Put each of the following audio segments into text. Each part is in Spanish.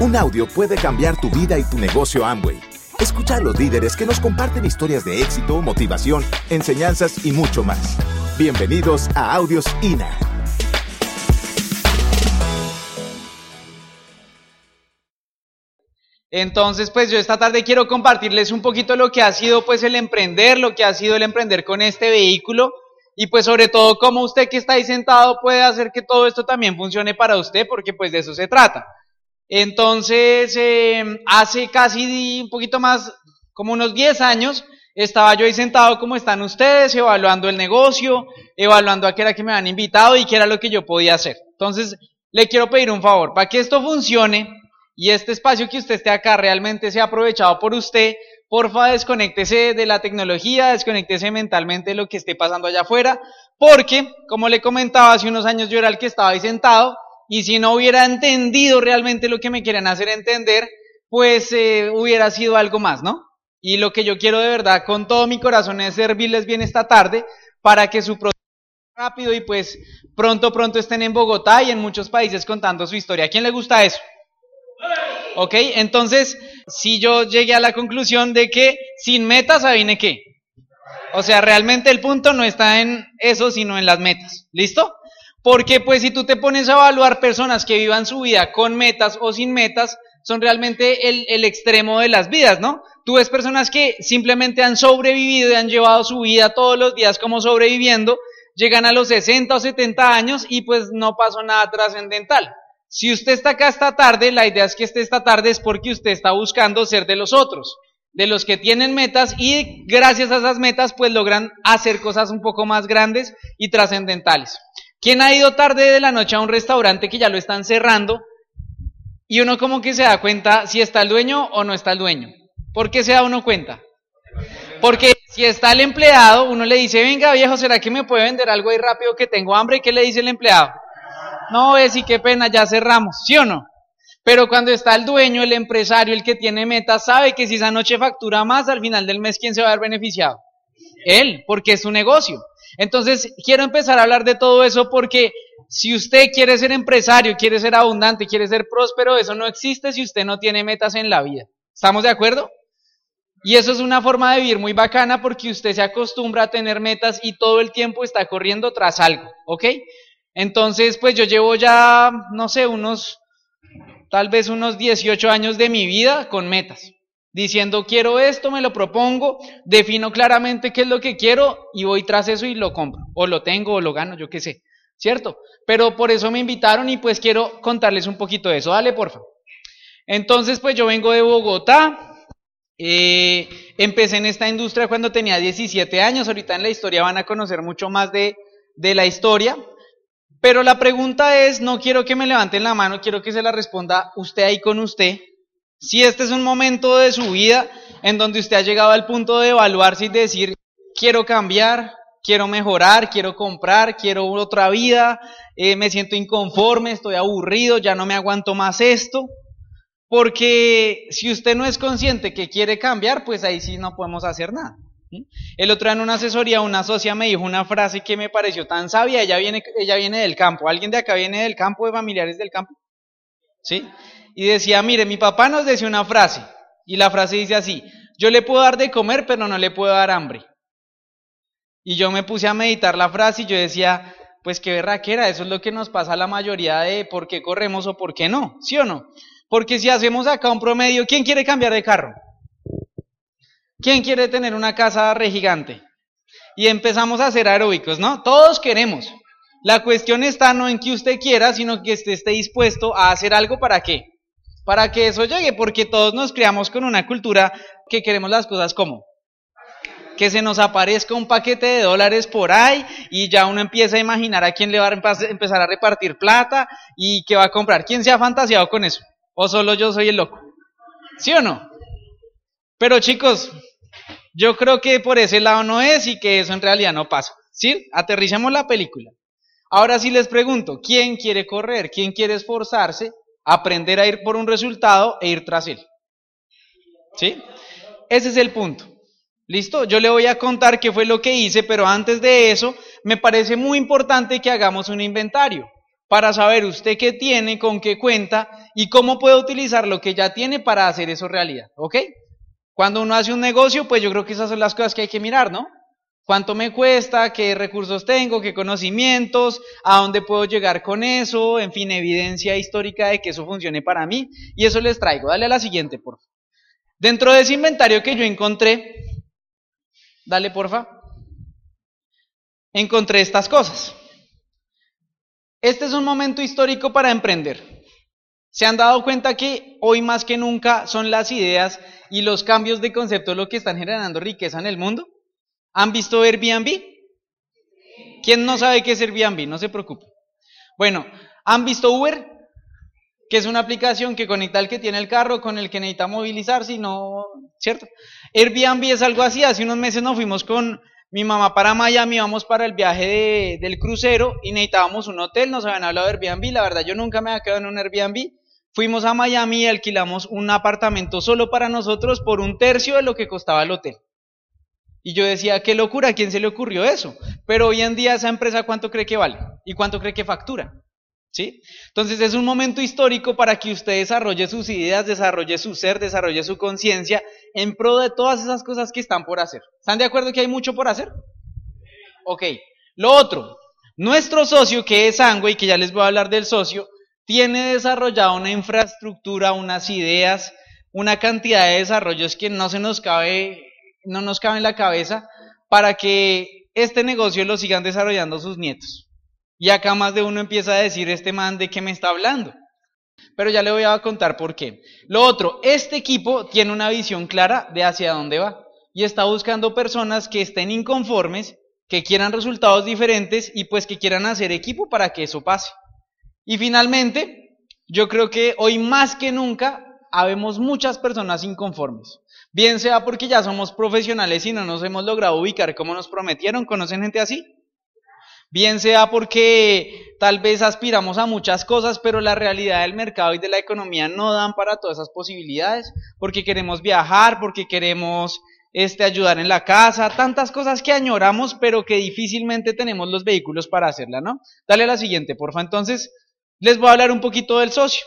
Un audio puede cambiar tu vida y tu negocio Amway. Escucha a los líderes que nos comparten historias de éxito, motivación, enseñanzas y mucho más. Bienvenidos a Audios INA. Entonces, pues yo esta tarde quiero compartirles un poquito lo que ha sido pues el emprender, lo que ha sido el emprender con este vehículo y pues sobre todo cómo usted que está ahí sentado puede hacer que todo esto también funcione para usted porque pues de eso se trata. Entonces, eh, hace casi un poquito más, como unos 10 años, estaba yo ahí sentado como están ustedes, evaluando el negocio, evaluando a qué era que me habían invitado y qué era lo que yo podía hacer. Entonces, le quiero pedir un favor, para que esto funcione, y este espacio que usted esté acá realmente sea aprovechado por usted, porfa desconéctese de la tecnología, desconéctese mentalmente de lo que esté pasando allá afuera, porque, como le comentaba, hace unos años yo era el que estaba ahí sentado, y si no hubiera entendido realmente lo que me quieren hacer entender, pues eh, hubiera sido algo más, ¿no? Y lo que yo quiero de verdad con todo mi corazón es servirles bien esta tarde para que su proceso rápido y pues pronto, pronto estén en Bogotá y en muchos países contando su historia. ¿A quién le gusta eso? Ok, entonces, si yo llegué a la conclusión de que sin metas, ¿adivine qué? O sea, realmente el punto no está en eso, sino en las metas. ¿Listo? Porque pues si tú te pones a evaluar personas que vivan su vida con metas o sin metas, son realmente el, extremo de las vidas, ¿no? Tú ves personas que simplemente han sobrevivido y han llevado su vida todos los días como sobreviviendo, llegan a los 60 o 70 años y pues no pasó nada trascendental. Si usted está acá esta tarde, la idea es que esté esta tarde es porque usted está buscando ser de los otros, de los que tienen metas y gracias a esas metas pues logran hacer cosas un poco más grandes y trascendentales. ¿Quién ha ido tarde de la noche a un restaurante que ya lo están cerrando y uno como que se da cuenta si está el dueño o no está el dueño? ¿Por qué se da uno cuenta? Porque si está el empleado, uno le dice, venga viejo, ¿será que me puede vender algo ahí rápido que tengo hambre? ¿Y qué le dice el empleado? No, es y qué pena, ya cerramos, ¿sí o no? Pero cuando está el dueño, el empresario, el que tiene metas, sabe que si esa noche factura más, al final del mes, ¿quién se va a ver beneficiado? Él, porque es su negocio. Entonces, quiero empezar a hablar de todo eso porque si usted quiere ser empresario, quiere ser abundante, quiere ser próspero, eso no existe si usted no tiene metas en la vida. ¿Estamos de acuerdo? Y eso es una forma de vivir muy bacana porque usted se acostumbra a tener metas y todo el tiempo está corriendo tras algo, ¿ok? Entonces, pues yo llevo ya, no sé, unos, tal vez unos 18 años de mi vida con metas. Diciendo, quiero esto, me lo propongo, defino claramente qué es lo que quiero y voy tras eso y lo compro. O lo tengo o lo gano, yo qué sé. ¿Cierto? Pero por eso me invitaron y pues quiero contarles un poquito de eso. Dale, porfa. Entonces, pues yo vengo de Bogotá. Eh, empecé en esta industria cuando tenía 17 años. Ahorita en la historia van a conocer mucho más de, de la historia. Pero la pregunta es, no quiero que me levanten la mano, quiero que se la responda usted ahí con usted. Si este es un momento de su vida en donde usted ha llegado al punto de evaluarse y decir, quiero cambiar, quiero mejorar, quiero comprar, quiero otra vida, eh, me siento inconforme, estoy aburrido, ya no me aguanto más esto. Porque si usted no es consciente que quiere cambiar, pues ahí sí no podemos hacer nada. El otro día en una asesoría, una socia me dijo una frase que me pareció tan sabia, ella viene, ella viene del campo, ¿alguien de acá viene del campo, de familiares del campo? ¿Sí? Y decía, mire, mi papá nos decía una frase, y la frase dice así, yo le puedo dar de comer, pero no le puedo dar hambre. Y yo me puse a meditar la frase y yo decía, pues qué era, eso es lo que nos pasa a la mayoría de por qué corremos o por qué no, ¿sí o no? Porque si hacemos acá un promedio, ¿quién quiere cambiar de carro? ¿Quién quiere tener una casa re gigante? Y empezamos a hacer aeróbicos, ¿no? Todos queremos. La cuestión está no en que usted quiera, sino que usted esté dispuesto a hacer algo para qué. Para que eso llegue, porque todos nos creamos con una cultura que queremos las cosas como que se nos aparezca un paquete de dólares por ahí y ya uno empieza a imaginar a quién le va a empezar a repartir plata y qué va a comprar. ¿Quién se ha fantaseado con eso? ¿O solo yo soy el loco? ¿Sí o no? Pero chicos, yo creo que por ese lado no es y que eso en realidad no pasa. ¿Sí? Aterricemos la película. Ahora sí les pregunto, ¿quién quiere correr? ¿Quién quiere esforzarse, aprender a ir por un resultado e ir tras él? ¿Sí? Ese es el punto. ¿Listo? Yo le voy a contar qué fue lo que hice, pero antes de eso, me parece muy importante que hagamos un inventario. para saber usted qué tiene, con qué cuenta y cómo puede utilizar lo que ya tiene para hacer eso realidad, ¿ok? Cuando uno hace un negocio, pues yo creo que esas son las cosas que hay que mirar, ¿no? ¿Cuánto me cuesta? ¿Qué recursos tengo? ¿Qué conocimientos? ¿A dónde puedo llegar con eso? En fin, evidencia histórica de que eso funcione para mí. Y eso les traigo. Dale a la siguiente, por favor. Dentro de ese inventario que yo encontré, dale, porfa, encontré estas cosas. Este es un momento histórico para emprender. ¿Se han dado cuenta que hoy más que nunca son las ideas y los cambios de concepto lo que están generando riqueza en el mundo? ¿Han visto Airbnb? ¿Quién no sabe qué es Airbnb? No se preocupe. Bueno, ¿han visto Uber? Que es una aplicación que conecta al que tiene el carro con el que necesita movilizarse y no, ¿cierto? Airbnb es algo así. Hace unos meses nos fuimos con mi mamá para Miami, vamos para el viaje del crucero y necesitábamos un hotel. Nos habían hablado de Airbnb. La verdad, yo nunca me había quedado en un Airbnb. Fuimos a Miami y alquilamos un apartamento solo para nosotros por un tercio de lo que costaba el hotel. Y yo decía, qué locura, ¿a quién se le ocurrió eso? Pero hoy en día esa empresa cuánto cree que vale y cuánto cree que factura. ¿Sí? Entonces es un momento histórico para que usted desarrolle sus ideas, desarrolle su ser, desarrolle su conciencia en pro de todas esas cosas que están por hacer. ¿Están de acuerdo que hay mucho por hacer? Ok. Lo otro, nuestro socio que es y que ya les voy a hablar del socio, tiene desarrollado una infraestructura, unas ideas, una cantidad de desarrollos que no se nos cabe no nos cabe en la cabeza para que este negocio lo sigan desarrollando sus nietos. Y acá más de uno empieza a decir, este man de qué me está hablando. Pero ya le voy a contar por qué. Lo otro, este equipo tiene una visión clara de hacia dónde va. Y está buscando personas que estén inconformes, que quieran resultados diferentes y pues que quieran hacer equipo para que eso pase. Y finalmente, yo creo que hoy más que nunca habemos muchas personas inconformes. Bien sea porque ya somos profesionales y no nos hemos logrado ubicar como nos prometieron. ¿Conocen gente así? Bien sea porque tal vez aspiramos a muchas cosas, pero la realidad del mercado y de la economía no dan para todas esas posibilidades, porque queremos viajar, porque queremos este, ayudar en la casa, tantas cosas que añoramos, pero que difícilmente tenemos los vehículos para hacerla, ¿no? Dale a la siguiente, porfa. Entonces, les voy a hablar un poquito del socio.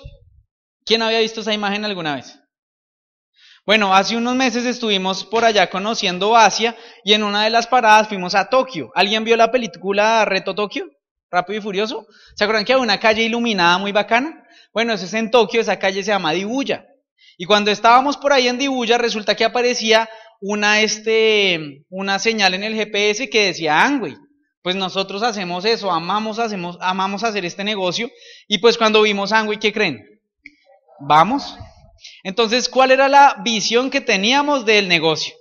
¿Quién había visto esa imagen alguna vez? Bueno, hace unos meses estuvimos por allá conociendo Asia y en una de las paradas fuimos a Tokio. ¿Alguien vio la película Reto Tokio? Rápido y Furioso. ¿Se acuerdan que había una calle iluminada muy bacana? Bueno, eso es en Tokio, esa calle se llama Dibuya. Y cuando estábamos por ahí en Dibuya, resulta que aparecía una, este, una señal en el GPS que decía Angway. Pues nosotros hacemos eso, amamos, hacemos, amamos hacer este negocio. Y pues cuando vimos Angway, ¿qué creen? Vamos, entonces, ¿cuál era la visión que teníamos del negocio?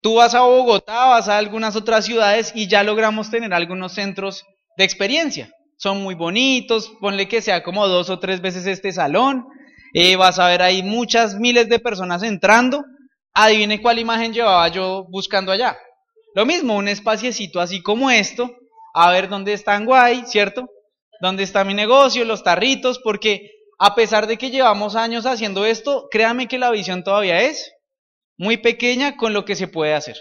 Tú vas a Bogotá, vas a algunas otras ciudades y ya logramos tener algunos centros de experiencia. Son muy bonitos, ponle que sea como dos o tres veces este salón. Eh, vas a ver ahí muchas miles de personas entrando. Adivine cuál imagen llevaba yo buscando allá. Lo mismo, un espaciecito así como esto. A ver dónde están guay, ¿cierto? ¿Dónde está mi negocio? Los tarritos, porque a pesar de que llevamos años haciendo esto, créame que la visión todavía es muy pequeña con lo que se puede hacer.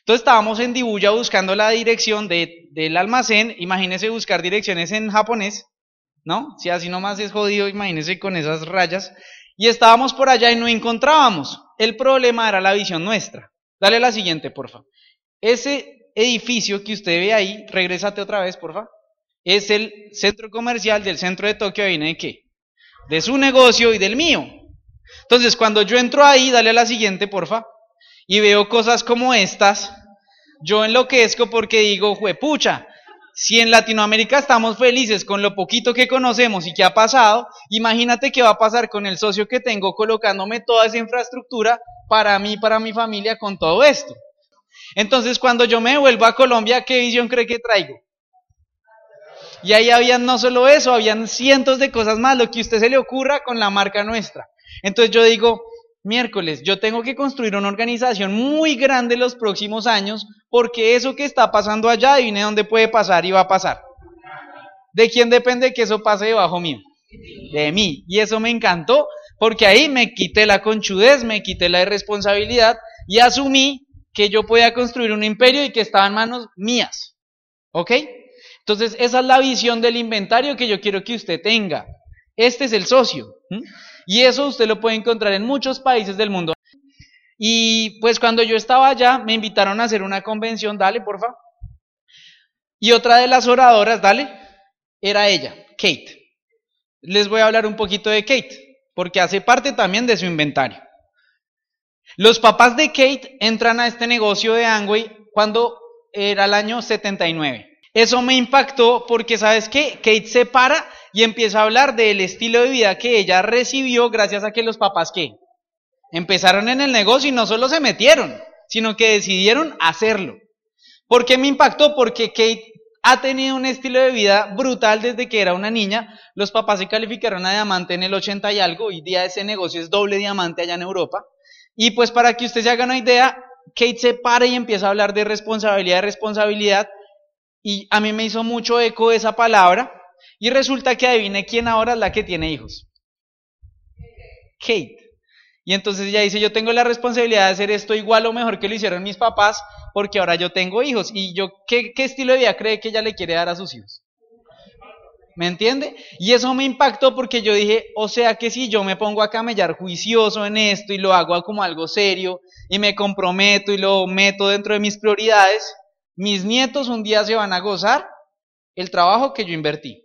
Entonces estábamos en Dibuya buscando la dirección del almacén, imagínense buscar direcciones en japonés, ¿no? Si así nomás es jodido, imagínense con esas rayas. Y estábamos por allá y no encontrábamos. El problema era la visión nuestra. Dale la siguiente, porfa. Ese edificio que usted ve ahí, regrésate otra vez, porfa. Es el centro comercial del centro de Tokio, ¿viene de qué? De su negocio y del mío. Entonces, cuando yo entro ahí, dale a la siguiente, porfa, y veo cosas como estas, yo enloquezco porque digo, juepucha, si en Latinoamérica estamos felices con lo poquito que conocemos y que ha pasado, imagínate qué va a pasar con el socio que tengo colocándome toda esa infraestructura para mí, para mi familia, con todo esto. Entonces, cuando yo me vuelvo a Colombia, ¿qué visión cree que traigo? Y ahí habían no solo eso, habían cientos de cosas más, lo que a usted se le ocurra con la marca nuestra. Entonces yo digo, miércoles, yo tengo que construir una organización muy grande los próximos años, porque eso que está pasando allá, adivine dónde puede pasar y va a pasar. ¿De quién depende que eso pase debajo mío? De mí. Y eso me encantó, porque ahí me quité la conchudez, me quité la irresponsabilidad y asumí que yo podía construir un imperio y que estaba en manos mías. ¿Ok? Entonces, esa es la visión del inventario que yo quiero que usted tenga. Este es el socio. Y eso usted lo puede encontrar en muchos países del mundo. Y pues cuando yo estaba allá, me invitaron a hacer una convención, dale, porfa. Y otra de las oradoras, dale, era ella, Kate. Les voy a hablar un poquito de Kate, porque hace parte también de su inventario. Los papás de Kate entran a este negocio de Angway cuando era el año 79. Eso me impactó porque, ¿sabes qué? Kate se para y empieza a hablar del estilo de vida que ella recibió gracias a que los papás, ¿qué? Empezaron en el negocio y no solo se metieron, sino que decidieron hacerlo. ¿Por qué me impactó? Porque Kate ha tenido un estilo de vida brutal desde que era una niña. Los papás se calificaron a diamante en el 80 y algo. Hoy día ese negocio es doble diamante allá en Europa. Y pues para que usted se haga una idea, Kate se para y empieza a hablar de responsabilidad, de responsabilidad. Y a mí me hizo mucho eco esa palabra. Y resulta que adivine quién ahora es la que tiene hijos. Kate. Y entonces ella dice, yo tengo la responsabilidad de hacer esto igual o mejor que lo hicieron mis papás, porque ahora yo tengo hijos. ¿Y yo qué, qué estilo de vida cree que ella le quiere dar a sus hijos? ¿Me entiende? Y eso me impactó porque yo dije, o sea que si yo me pongo a camellar juicioso en esto y lo hago como algo serio y me comprometo y lo meto dentro de mis prioridades, mis nietos un día se van a gozar el trabajo que yo invertí.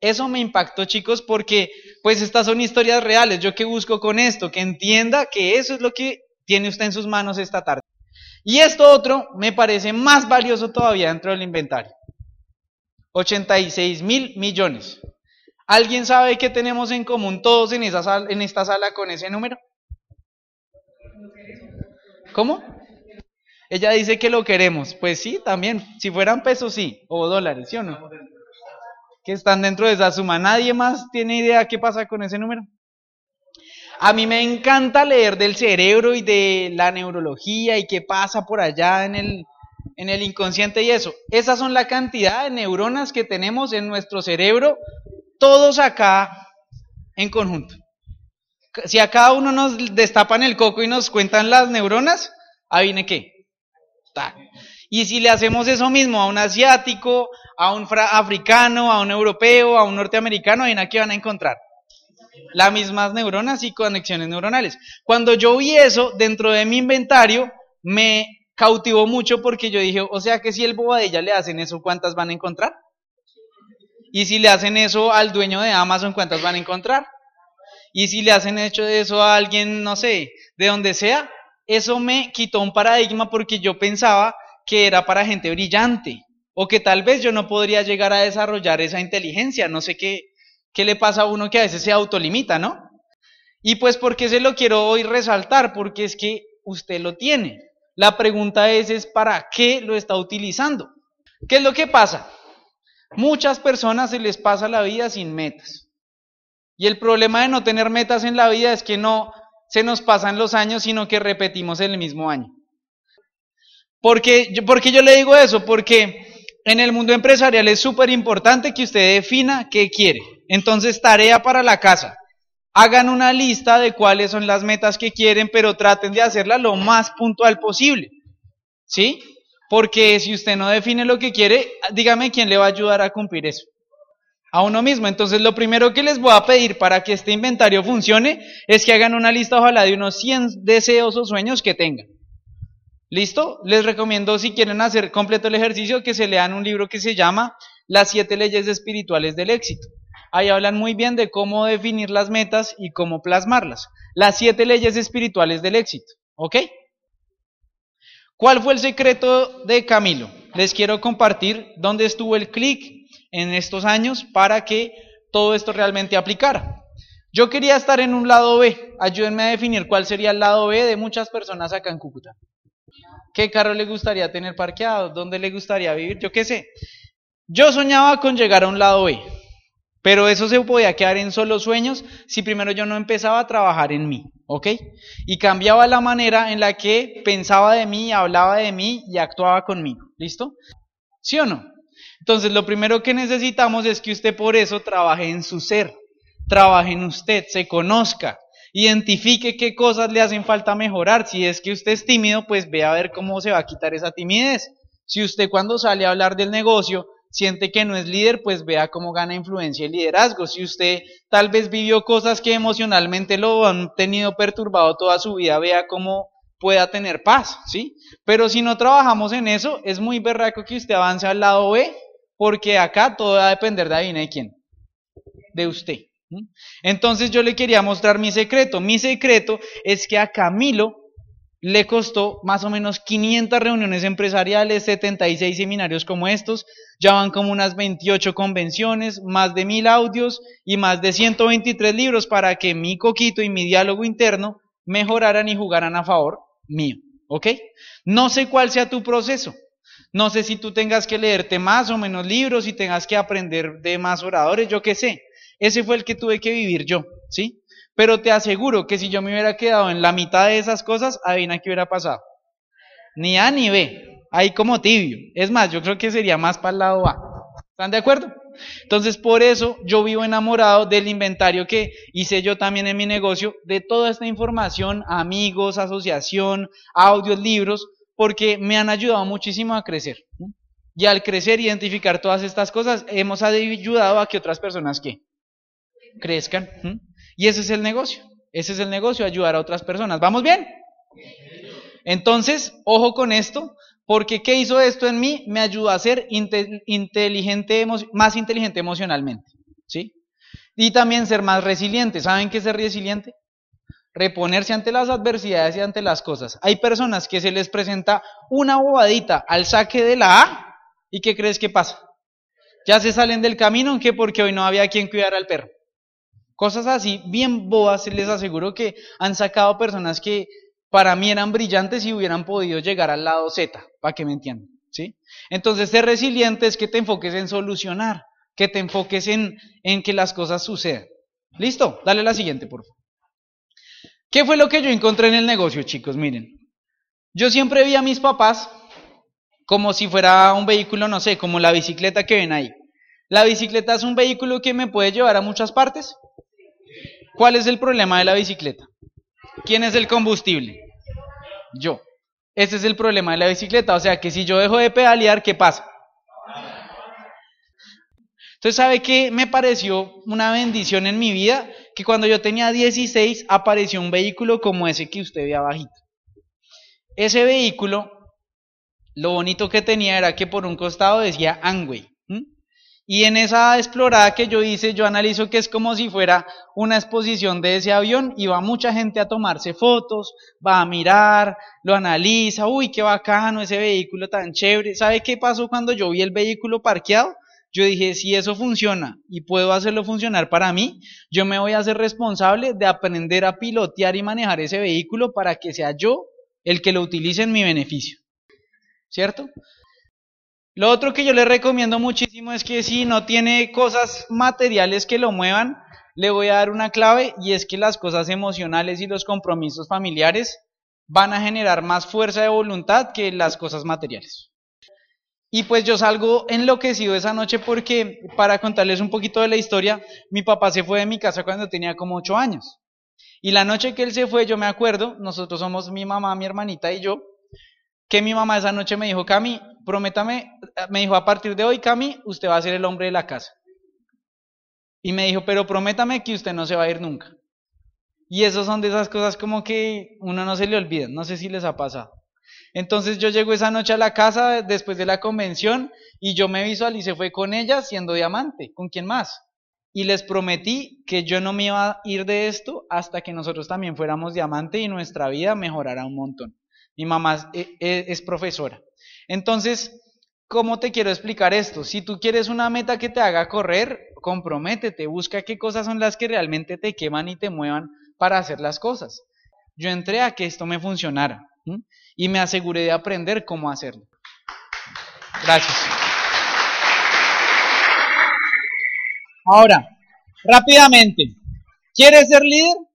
Eso me impactó, chicos, porque pues estas son historias reales. Yo que busco con esto, que entienda que eso es lo que tiene usted en sus manos esta tarde. Y esto otro me parece más valioso todavía dentro del inventario. 86 mil millones. ¿Alguien sabe qué tenemos en común todos en, esa en esta sala con ese número? ¿Cómo? Ella dice que lo queremos. Pues sí, también. Si fueran pesos, sí. O dólares, ¿sí o no? Que están dentro de esa suma. ¿Nadie más tiene idea qué pasa con ese número? A mí me encanta leer del cerebro y de la neurología y qué pasa por allá en el, en el inconsciente y eso. Esas son la cantidad de neuronas que tenemos en nuestro cerebro, todos acá en conjunto. Si a cada uno nos destapan el coco y nos cuentan las neuronas, ahí viene qué. Y si le hacemos eso mismo a un asiático, a un africano, a un europeo, a un norteamericano, ahí aquí van a encontrar las mismas neuronas y conexiones neuronales. Cuando yo vi eso dentro de mi inventario, me cautivó mucho porque yo dije, o sea que si el bobadilla le hacen eso, ¿cuántas van a encontrar? Y si le hacen eso al dueño de Amazon, ¿cuántas van a encontrar? Y si le hacen hecho eso a alguien, no sé, de donde sea, eso me quitó un paradigma porque yo pensaba que era para gente brillante o que tal vez yo no podría llegar a desarrollar esa inteligencia, no sé qué, qué le pasa a uno que a veces se autolimita, ¿no? Y pues porque se lo quiero hoy resaltar, porque es que usted lo tiene. La pregunta es, es ¿para qué lo está utilizando? ¿Qué es lo que pasa? Muchas personas se les pasa la vida sin metas. Y el problema de no tener metas en la vida es que no se nos pasan los años, sino que repetimos el mismo año. Porque, porque yo le digo eso? Porque en el mundo empresarial es súper importante que usted defina qué quiere. Entonces, tarea para la casa hagan una lista de cuáles son las metas que quieren, pero traten de hacerla lo más puntual posible. ¿Sí? Porque si usted no define lo que quiere, dígame quién le va a ayudar a cumplir eso. A uno mismo. Entonces, lo primero que les voy a pedir para que este inventario funcione es que hagan una lista, ojalá, de unos 100 deseos o sueños que tengan. ¿Listo? Les recomiendo, si quieren hacer completo el ejercicio, que se lean un libro que se llama Las siete leyes espirituales del éxito. Ahí hablan muy bien de cómo definir las metas y cómo plasmarlas. Las siete leyes espirituales del éxito. ¿Ok? ¿Cuál fue el secreto de Camilo? Les quiero compartir dónde estuvo el clic en estos años para que todo esto realmente aplicara. Yo quería estar en un lado B. Ayúdenme a definir cuál sería el lado B de muchas personas acá en Cúcuta. ¿Qué carro le gustaría tener parqueado? ¿Dónde le gustaría vivir? Yo qué sé. Yo soñaba con llegar a un lado B. Pero eso se podía quedar en solo sueños si primero yo no empezaba a trabajar en mí, ¿ok? Y cambiaba la manera en la que pensaba de mí, hablaba de mí y actuaba conmigo, ¿listo? ¿Sí o no? Entonces lo primero que necesitamos es que usted por eso trabaje en su ser, trabaje en usted, se conozca, identifique qué cosas le hacen falta mejorar. Si es que usted es tímido, pues ve a ver cómo se va a quitar esa timidez. Si usted cuando sale a hablar del negocio siente que no es líder, pues vea cómo gana influencia y liderazgo. Si usted tal vez vivió cosas que emocionalmente lo han tenido perturbado toda su vida, vea cómo pueda tener paz, ¿sí? Pero si no trabajamos en eso, es muy berraco que usted avance al lado B, porque acá todo va a depender de ahí, de quién, de usted. Entonces yo le quería mostrar mi secreto. Mi secreto es que a Camilo le costó más o menos 500 reuniones empresariales, 76 seminarios como estos, ya van como unas 28 convenciones, más de mil audios y más de 123 libros para que mi coquito y mi diálogo interno mejoraran y jugaran a favor mío. ¿Ok? No sé cuál sea tu proceso. No sé si tú tengas que leerte más o menos libros, si tengas que aprender de más oradores, yo qué sé. Ese fue el que tuve que vivir yo, ¿sí? Pero te aseguro que si yo me hubiera quedado en la mitad de esas cosas, adivina qué hubiera pasado. Ni A ni B, ahí como tibio. Es más, yo creo que sería más para el lado A. ¿Están de acuerdo? Entonces, por eso yo vivo enamorado del inventario que hice yo también en mi negocio, de toda esta información, amigos, asociación, audios, libros, porque me han ayudado muchísimo a crecer. Y al crecer, identificar todas estas cosas, hemos ayudado a que otras personas que crezcan. Y ese es el negocio. Ese es el negocio, ayudar a otras personas. ¿Vamos bien? Entonces, ojo con esto, porque ¿qué hizo esto en mí? Me ayudó a ser inteligente, más inteligente emocionalmente. ¿Sí? Y también ser más resiliente. ¿Saben qué es ser resiliente? Reponerse ante las adversidades y ante las cosas. Hay personas que se les presenta una bobadita al saque de la A y ¿qué crees que pasa? Ya se salen del camino, ¿qué? Porque hoy no había quien cuidar al perro. Cosas así, bien boas, les aseguro que han sacado personas que para mí eran brillantes y hubieran podido llegar al lado Z, para que me entiendan. ¿sí? Entonces, ser resiliente es que te enfoques en solucionar, que te enfoques en, en que las cosas sucedan. ¿Listo? Dale la siguiente, por favor. ¿Qué fue lo que yo encontré en el negocio, chicos? Miren, yo siempre vi a mis papás como si fuera un vehículo, no sé, como la bicicleta que ven ahí. La bicicleta es un vehículo que me puede llevar a muchas partes. ¿Cuál es el problema de la bicicleta? ¿Quién es el combustible? Yo. Ese es el problema de la bicicleta. O sea que si yo dejo de pedalear, ¿qué pasa? Entonces, ¿sabe qué me pareció una bendición en mi vida? Que cuando yo tenía 16 apareció un vehículo como ese que usted ve abajito. Ese vehículo, lo bonito que tenía era que por un costado decía Angway. Y en esa explorada que yo hice, yo analizo que es como si fuera una exposición de ese avión y va mucha gente a tomarse fotos, va a mirar, lo analiza, uy, qué bacano ese vehículo tan chévere. ¿Sabe qué pasó cuando yo vi el vehículo parqueado? Yo dije, si eso funciona y puedo hacerlo funcionar para mí, yo me voy a hacer responsable de aprender a pilotear y manejar ese vehículo para que sea yo el que lo utilice en mi beneficio. ¿Cierto? Lo otro que yo le recomiendo muchísimo es que si no tiene cosas materiales que lo muevan, le voy a dar una clave y es que las cosas emocionales y los compromisos familiares van a generar más fuerza de voluntad que las cosas materiales. Y pues yo salgo enloquecido esa noche porque, para contarles un poquito de la historia, mi papá se fue de mi casa cuando tenía como ocho años. Y la noche que él se fue, yo me acuerdo, nosotros somos mi mamá, mi hermanita y yo, que mi mamá esa noche me dijo, Cami, prométame, me dijo, a partir de hoy, Cami, usted va a ser el hombre de la casa. Y me dijo, pero prométame que usted no se va a ir nunca. Y esas son de esas cosas como que uno no se le olvida, no sé si les ha pasado. Entonces yo llego esa noche a la casa después de la convención y yo me visualicé fue con ella siendo diamante, ¿con quién más? Y les prometí que yo no me iba a ir de esto hasta que nosotros también fuéramos diamante y nuestra vida mejorara un montón. Mi mamá e, e, es, profesora. Entonces, ¿cómo te quiero explicar esto? Si tú quieres una meta que te haga correr, comprométete, busca qué cosas son las que realmente te queman y te muevan para hacer las cosas. Yo entré a que esto me funcionara y me aseguré de aprender cómo hacerlo. Gracias. Ahora, rápidamente, ¿quieres ser líder?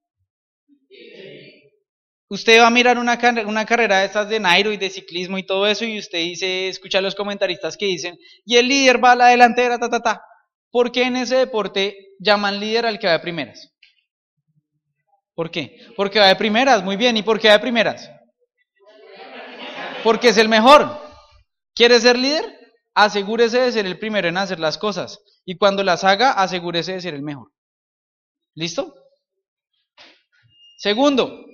Usted va a mirar una, carrera de estas de Nairo y de ciclismo y todo eso y usted dice, escucha a los comentaristas que dicen, y el líder va a la delantera, ta, ta, ta. ¿Por qué en ese deporte llaman líder al que va de primeras? ¿Por qué? Porque va de primeras, muy bien. ¿Y por qué va de primeras? Porque es el mejor. ¿Quiere ser líder? asegúrese de ser el primero en hacer las cosas. Y cuando las haga, asegúrese de ser el mejor. ¿Listo? Segundo,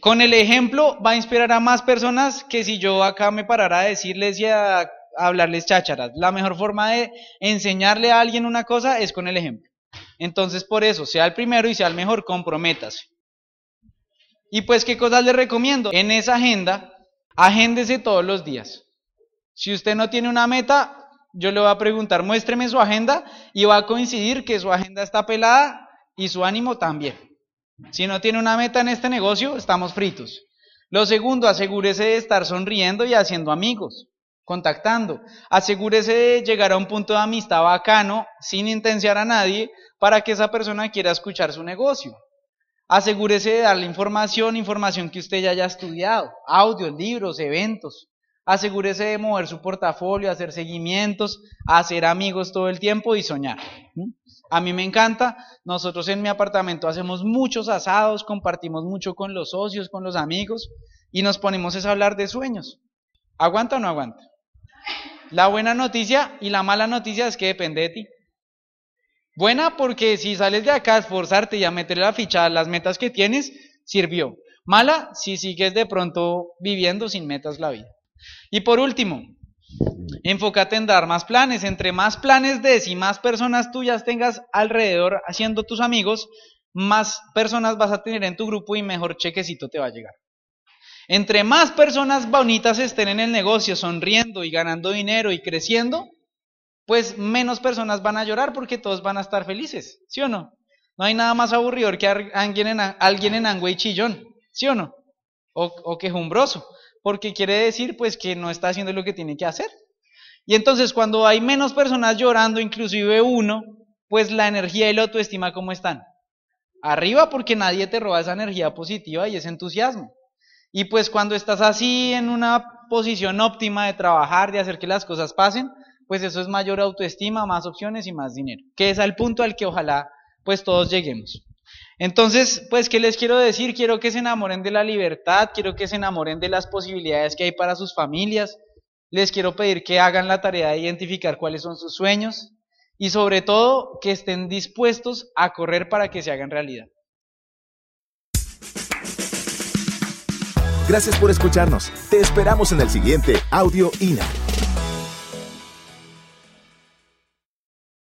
con el ejemplo va a inspirar a más personas que si yo acá me parara a decirles y a hablarles chácharas. La mejor forma de enseñarle a alguien una cosa es con el ejemplo. Entonces, por eso, sea el primero y sea el mejor, comprométase. Y pues, ¿qué cosas le recomiendo? En esa agenda, agéndese todos los días. Si usted no tiene una meta, yo le voy a preguntar, muéstreme su agenda y va a coincidir que su agenda está pelada y su ánimo también. Si no tiene una meta en este negocio, estamos fritos. Lo segundo, asegúrese de estar sonriendo y haciendo amigos, contactando. Asegúrese de llegar a un punto de amistad bacano, sin intenciar a nadie, para que esa persona quiera escuchar su negocio. Asegúrese de darle información, información que usted ya haya estudiado, audios, libros, eventos. Asegúrese de mover su portafolio, hacer seguimientos, hacer amigos todo el tiempo y soñar. A mí me encanta. Nosotros en mi apartamento hacemos muchos asados, compartimos mucho con los socios, con los amigos y nos ponemos a hablar de sueños. ¿Aguanta o no aguanta? La buena noticia y la mala noticia es que depende de ti. Buena porque si sales de acá a esforzarte y a meterle la ficha a las metas que tienes, sirvió. Mala si sigues de pronto viviendo sin metas la vida. Y por último, enfócate en dar más planes. Entre más planes des y más personas tuyas tengas alrededor haciendo tus amigos, más personas vas a tener en tu grupo y mejor chequecito te va a llegar. Entre más personas bonitas estén en el negocio, sonriendo y ganando dinero y creciendo, pues menos personas van a llorar porque todos van a estar felices, ¿sí o no? No hay nada más aburridor que alguien en, alguien en chillón, ¿sí o no? O, o quejumbroso, porque quiere decir pues que no está haciendo lo que tiene que hacer. Y entonces cuando hay menos personas llorando, inclusive uno, pues la energía y la autoestima, ¿cómo están? Arriba porque nadie te roba esa energía positiva y ese entusiasmo. Y pues cuando estás así en una posición óptima de trabajar, de hacer que las cosas pasen, pues eso es mayor autoestima, más opciones y más dinero, que es al punto al que ojalá pues todos lleguemos. Entonces, pues, ¿qué les quiero decir? Quiero que se enamoren de la libertad, quiero que se enamoren de las posibilidades que hay para sus familias, les quiero pedir que hagan la tarea de identificar cuáles son sus sueños y sobre todo que estén dispuestos a correr para que se hagan realidad. Gracias por escucharnos. Te esperamos en el siguiente Audio INA.